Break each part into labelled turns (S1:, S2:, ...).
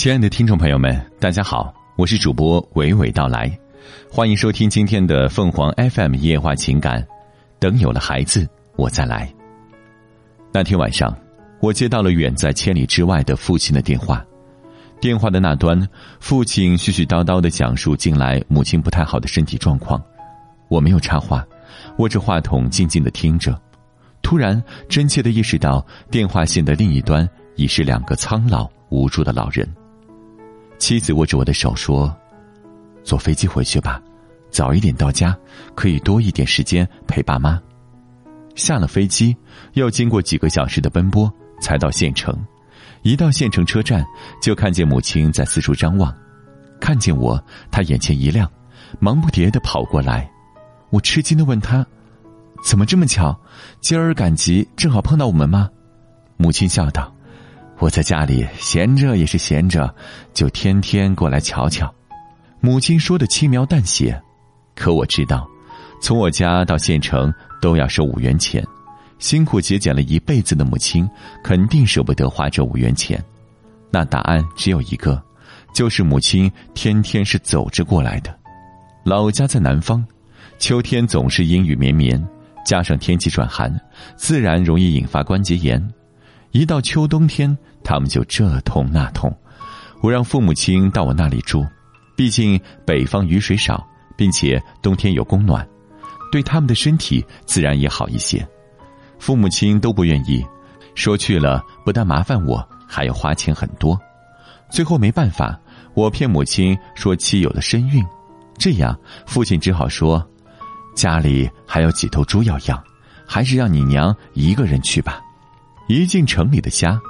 S1: 亲爱的听众朋友们，大家好，我是主播娓娓道来，欢迎收听今天的凤凰 FM 夜话情感。等有了孩子，我再来。那天晚上，我接到了远在千里之外的父亲的电话。电话的那端，父亲絮絮叨叨的讲述近来母亲不太好的身体状况。我没有插话，握着话筒静静的听着。突然，真切的意识到，电话线的另一端已是两个苍老无助的老人。妻子握着我的手说：“坐飞机回去吧，早一点到家，可以多一点时间陪爸妈。”下了飞机，又经过几个小时的奔波，才到县城。一到县城车站，就看见母亲在四处张望。看见我，她眼前一亮，忙不迭的跑过来。我吃惊的问她：“怎么这么巧？今儿赶集，正好碰到我们吗？”母亲笑道。我在家里闲着也是闲着，就天天过来瞧瞧。母亲说的轻描淡写，可我知道，从我家到县城都要收五元钱，辛苦节俭了一辈子的母亲肯定舍不得花这五元钱。那答案只有一个，就是母亲天天是走着过来的。老家在南方，秋天总是阴雨绵绵，加上天气转寒，自然容易引发关节炎。一到秋冬天，他们就这痛那痛。我让父母亲到我那里住，毕竟北方雨水少，并且冬天有供暖，对他们的身体自然也好一些。父母亲都不愿意，说去了不但麻烦我，还要花钱很多。最后没办法，我骗母亲说妻有了身孕，这样父亲只好说，家里还有几头猪要养，还是让你娘一个人去吧。一进城里的家，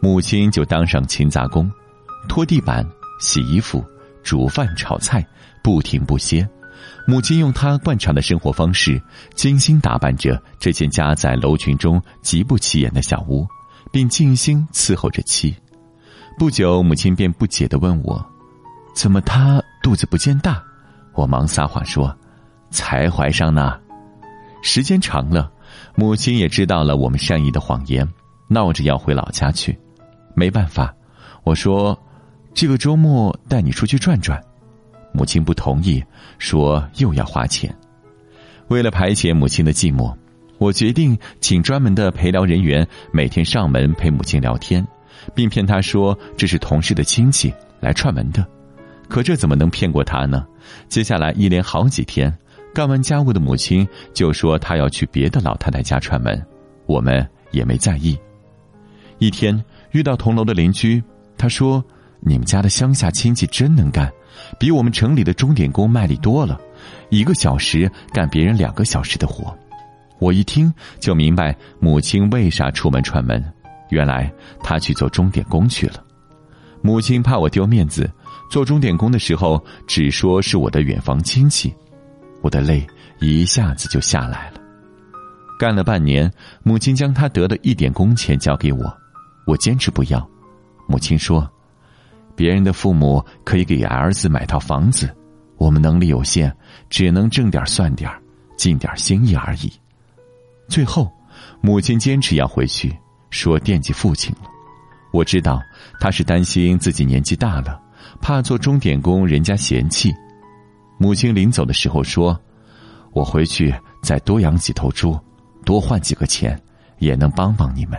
S1: 母亲就当上勤杂工，拖地板、洗衣服、煮饭、炒菜，不停不歇。母亲用她惯常的生活方式，精心打扮着这间家在楼群中极不起眼的小屋，并尽心伺候着妻。不久，母亲便不解的问我：“怎么她肚子不见大？”我忙撒谎说：“才怀上呢。”时间长了，母亲也知道了我们善意的谎言。闹着要回老家去，没办法，我说，这个周末带你出去转转。母亲不同意，说又要花钱。为了排解母亲的寂寞，我决定请专门的陪聊人员每天上门陪母亲聊天，并骗她说这是同事的亲戚来串门的。可这怎么能骗过她呢？接下来一连好几天，干完家务的母亲就说她要去别的老太太家串门，我们也没在意。一天遇到同楼的邻居，他说：“你们家的乡下亲戚真能干，比我们城里的钟点工卖力多了，一个小时干别人两个小时的活。”我一听就明白母亲为啥出门串门，原来她去做钟点工去了。母亲怕我丢面子，做钟点工的时候只说是我的远房亲戚，我的泪一下子就下来了。干了半年，母亲将她得的一点工钱交给我。我坚持不要，母亲说：“别人的父母可以给儿子买套房子，我们能力有限，只能挣点算点尽点心意而已。”最后，母亲坚持要回去，说惦记父亲了。我知道他是担心自己年纪大了，怕做钟点工人家嫌弃。母亲临走的时候说：“我回去再多养几头猪，多换几个钱，也能帮帮你们。”